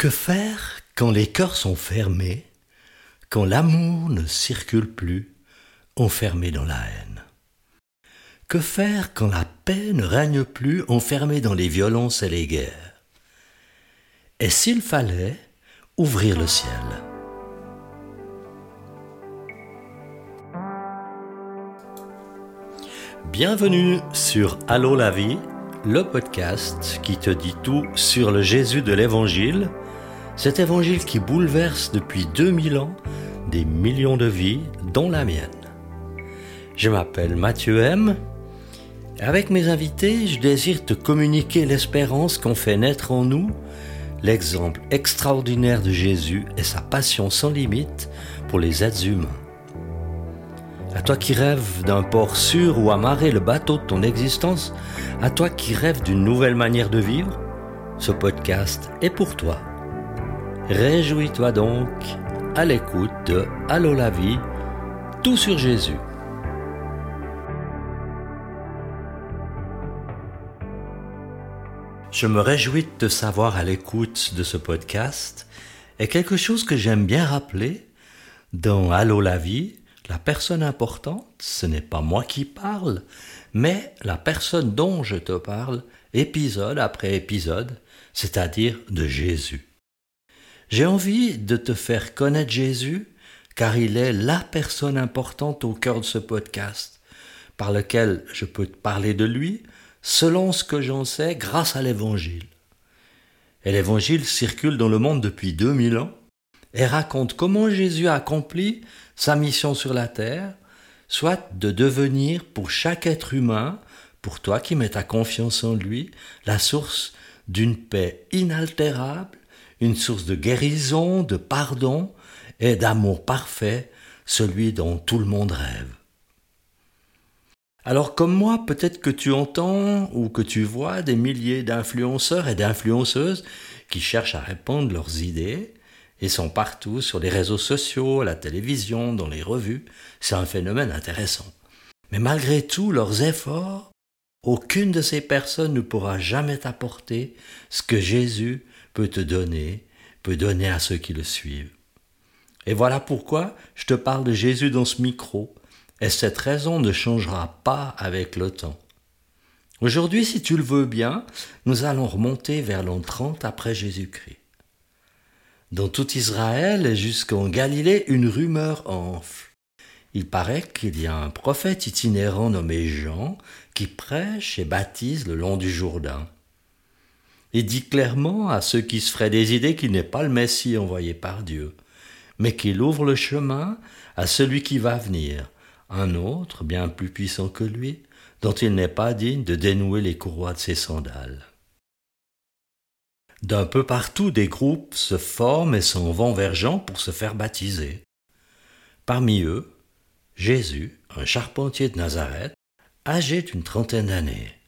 Que faire quand les cœurs sont fermés, quand l'amour ne circule plus, enfermé dans la haine? Que faire quand la paix ne règne plus, enfermé dans les violences et les guerres? Et s'il fallait ouvrir le ciel? Bienvenue sur Allô la vie, le podcast qui te dit tout sur le Jésus de l'Évangile, cet Évangile qui bouleverse depuis 2000 ans des millions de vies, dont la mienne. Je m'appelle Mathieu M. Avec mes invités, je désire te communiquer l'espérance qu'on fait naître en nous, l'exemple extraordinaire de Jésus et sa passion sans limite pour les êtres humains. À toi qui rêves d'un port sûr où amarrer le bateau de ton existence, à toi qui rêves d'une nouvelle manière de vivre, ce podcast est pour toi. Réjouis-toi donc à l'écoute de Allô la vie, tout sur Jésus. Je me réjouis de te savoir à l'écoute de ce podcast et quelque chose que j'aime bien rappeler dans Allô la vie, la personne importante, ce n'est pas moi qui parle, mais la personne dont je te parle, épisode après épisode, c'est-à-dire de Jésus. J'ai envie de te faire connaître Jésus, car il est la personne importante au cœur de ce podcast, par lequel je peux te parler de lui, selon ce que j'en sais grâce à l'Évangile. Et l'Évangile circule dans le monde depuis 2000 ans et raconte comment Jésus a accompli sa mission sur la terre, soit de devenir pour chaque être humain, pour toi qui mets ta confiance en lui, la source d'une paix inaltérable, une source de guérison, de pardon et d'amour parfait, celui dont tout le monde rêve. Alors comme moi, peut-être que tu entends ou que tu vois des milliers d'influenceurs et d'influenceuses qui cherchent à répandre leurs idées, ils sont partout sur les réseaux sociaux, à la télévision, dans les revues. C'est un phénomène intéressant. Mais malgré tous leurs efforts, aucune de ces personnes ne pourra jamais t'apporter ce que Jésus te donner, peut donner à ceux qui le suivent. Et voilà pourquoi je te parle de Jésus dans ce micro, et cette raison ne changera pas avec le temps. Aujourd'hui, si tu le veux bien, nous allons remonter vers l'an 30 après Jésus-Christ. Dans tout Israël et jusqu'en Galilée, une rumeur enfle. Il paraît qu'il y a un prophète itinérant nommé Jean qui prêche et baptise le long du Jourdain. Il dit clairement à ceux qui se feraient des idées qu'il n'est pas le Messie envoyé par Dieu, mais qu'il ouvre le chemin à celui qui va venir, un autre bien plus puissant que lui, dont il n'est pas digne de dénouer les courroies de ses sandales. D'un peu partout, des groupes se forment et s'en vont vers Jean pour se faire baptiser. Parmi eux, Jésus, un charpentier de Nazareth, âgé d'une trentaine d'années.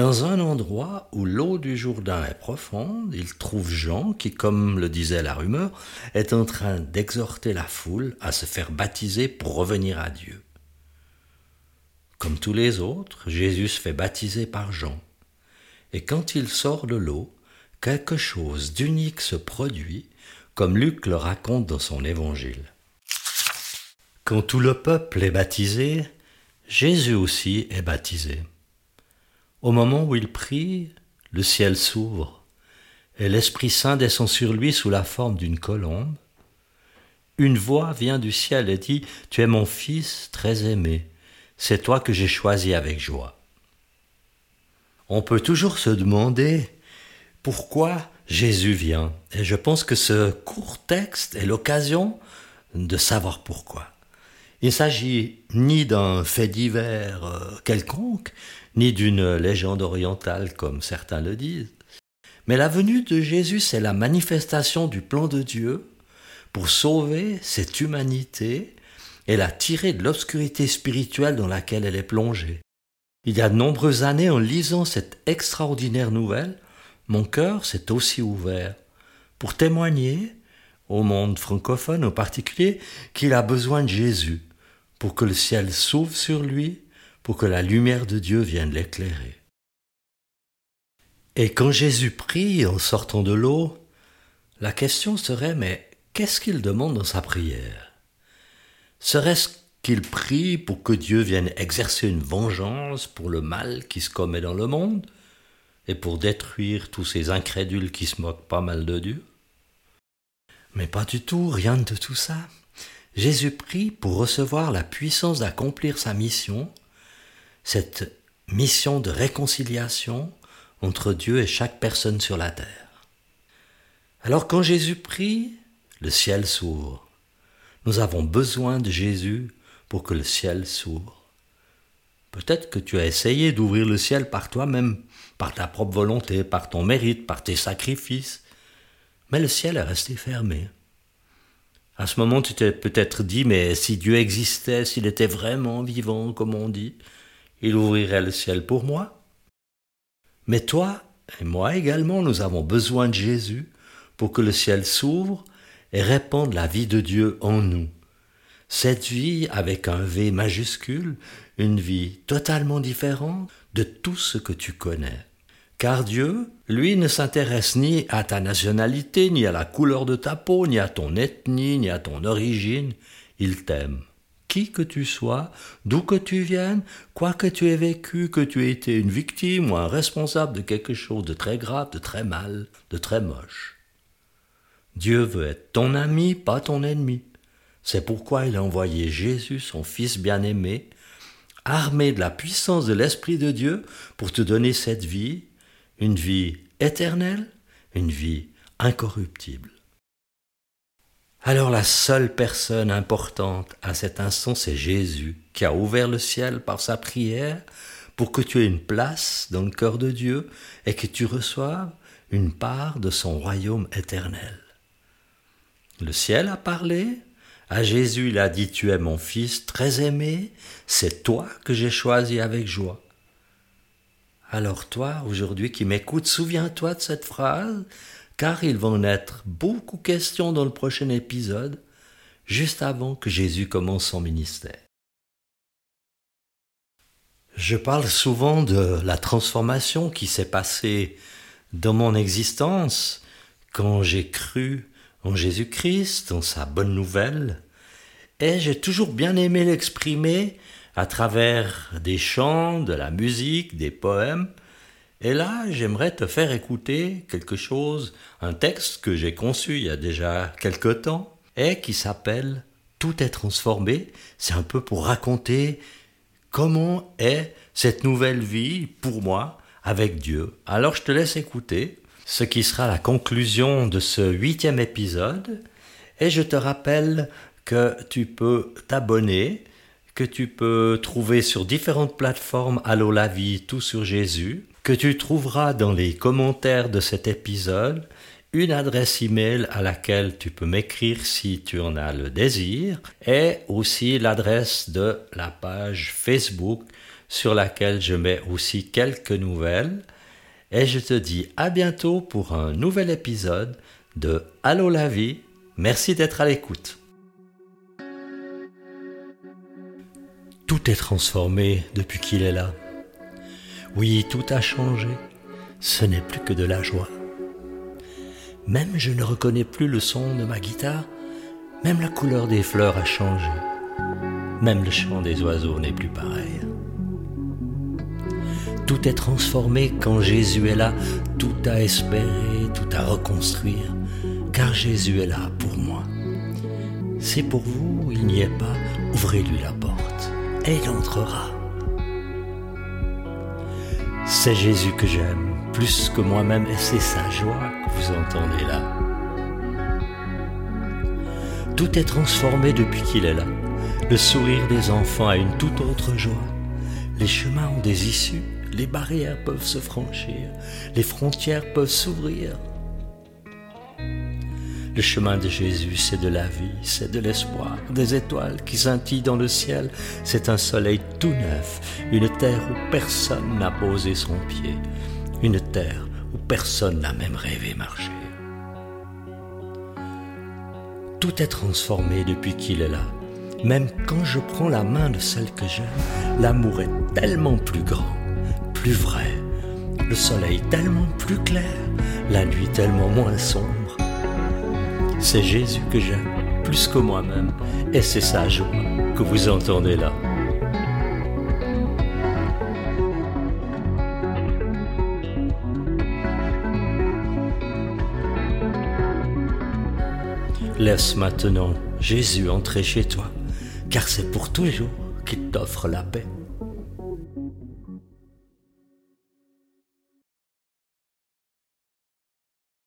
Dans un endroit où l'eau du Jourdain est profonde, il trouve Jean qui, comme le disait la rumeur, est en train d'exhorter la foule à se faire baptiser pour revenir à Dieu. Comme tous les autres, Jésus se fait baptiser par Jean. Et quand il sort de l'eau, quelque chose d'unique se produit, comme Luc le raconte dans son évangile. Quand tout le peuple est baptisé, Jésus aussi est baptisé. Au moment où il prie, le ciel s'ouvre et l'Esprit Saint descend sur lui sous la forme d'une colombe. Une voix vient du ciel et dit, Tu es mon Fils très aimé, c'est toi que j'ai choisi avec joie. On peut toujours se demander pourquoi Jésus vient. Et je pense que ce court texte est l'occasion de savoir pourquoi. Il s'agit ni d'un fait divers euh, quelconque, ni d'une légende orientale comme certains le disent. Mais la venue de Jésus, c'est la manifestation du plan de Dieu pour sauver cette humanité et la tirer de l'obscurité spirituelle dans laquelle elle est plongée. Il y a de nombreuses années, en lisant cette extraordinaire nouvelle, mon cœur s'est aussi ouvert pour témoigner au monde francophone en particulier qu'il a besoin de Jésus pour que le ciel s'ouvre sur lui, pour que la lumière de Dieu vienne l'éclairer. Et quand Jésus prie en sortant de l'eau, La question serait, mais qu'est-ce qu'il demande dans sa prière? Serait-ce qu'il prie pour que Dieu vienne exercer une vengeance pour le mal qui se commet dans le monde et pour détruire tous ces incrédules qui se moquent pas mal de Dieu? Mais pas du tout, rien de tout ça. Jésus prie pour recevoir la puissance d'accomplir sa mission, cette mission de réconciliation entre Dieu et chaque personne sur la terre. Alors quand Jésus prie, le ciel s'ouvre. Nous avons besoin de Jésus pour que le ciel s'ouvre. Peut-être que tu as essayé d'ouvrir le ciel par toi-même, par ta propre volonté, par ton mérite, par tes sacrifices, mais le ciel est resté fermé. À ce moment, tu t'es peut-être dit, mais si Dieu existait, s'il était vraiment vivant, comme on dit, il ouvrirait le ciel pour moi. Mais toi et moi également, nous avons besoin de Jésus pour que le ciel s'ouvre et répande la vie de Dieu en nous. Cette vie avec un V majuscule, une vie totalement différente de tout ce que tu connais. Car Dieu, lui, ne s'intéresse ni à ta nationalité, ni à la couleur de ta peau, ni à ton ethnie, ni à ton origine. Il t'aime. Qui que tu sois, d'où que tu viennes, quoi que tu aies vécu, que tu aies été une victime ou un responsable de quelque chose de très grave, de très mal, de très moche. Dieu veut être ton ami, pas ton ennemi. C'est pourquoi il a envoyé Jésus, son Fils bien-aimé, armé de la puissance de l'Esprit de Dieu, pour te donner cette vie, une vie éternelle, une vie incorruptible. Alors la seule personne importante à cet instant, c'est Jésus, qui a ouvert le ciel par sa prière pour que tu aies une place dans le cœur de Dieu et que tu reçoives une part de son royaume éternel. Le ciel a parlé. À Jésus, il a dit, Tu es mon fils très aimé, c'est toi que j'ai choisi avec joie. Alors toi, aujourd'hui qui m'écoutes, souviens-toi de cette phrase, car il va en être beaucoup question dans le prochain épisode, juste avant que Jésus commence son ministère. Je parle souvent de la transformation qui s'est passée dans mon existence quand j'ai cru en Jésus-Christ, en sa bonne nouvelle, et j'ai toujours bien aimé l'exprimer à travers des chants, de la musique, des poèmes. Et là, j'aimerais te faire écouter quelque chose, un texte que j'ai conçu il y a déjà quelque temps, et qui s'appelle Tout est transformé. C'est un peu pour raconter comment est cette nouvelle vie pour moi avec Dieu. Alors je te laisse écouter ce qui sera la conclusion de ce huitième épisode. Et je te rappelle que tu peux t'abonner, que tu peux trouver sur différentes plateformes Allo la vie, tout sur Jésus, que tu trouveras dans les commentaires de cet épisode une adresse email à laquelle tu peux m'écrire si tu en as le désir et aussi l'adresse de la page Facebook sur laquelle je mets aussi quelques nouvelles et je te dis à bientôt pour un nouvel épisode de Allô la vie. Merci d'être à l'écoute. Tout est transformé depuis qu'il est là. Oui, tout a changé. Ce n'est plus que de la joie. Même je ne reconnais plus le son de ma guitare. Même la couleur des fleurs a changé. Même le chant des oiseaux n'est plus pareil. Tout est transformé quand Jésus est là. Tout à espérer, tout à reconstruire. Car Jésus est là pour moi. Si pour vous il n'y est pas, ouvrez-lui la il entrera. C'est Jésus que j'aime plus que moi-même et c'est sa joie que vous entendez là. Tout est transformé depuis qu'il est là. Le sourire des enfants a une toute autre joie. Les chemins ont des issues les barrières peuvent se franchir, les frontières peuvent s'ouvrir. Le chemin de Jésus, c'est de la vie, c'est de l'espoir, des étoiles qui scintillent dans le ciel, c'est un soleil tout neuf, une terre où personne n'a posé son pied, une terre où personne n'a même rêvé marcher. Tout est transformé depuis qu'il est là. Même quand je prends la main de celle que j'aime, l'amour est tellement plus grand plus vrai, le soleil tellement plus clair, la nuit tellement moins sombre. C'est Jésus que j'aime, plus que moi-même, et c'est sa joie que vous entendez là. Laisse maintenant Jésus entrer chez toi, car c'est pour toujours qu'il t'offre la paix.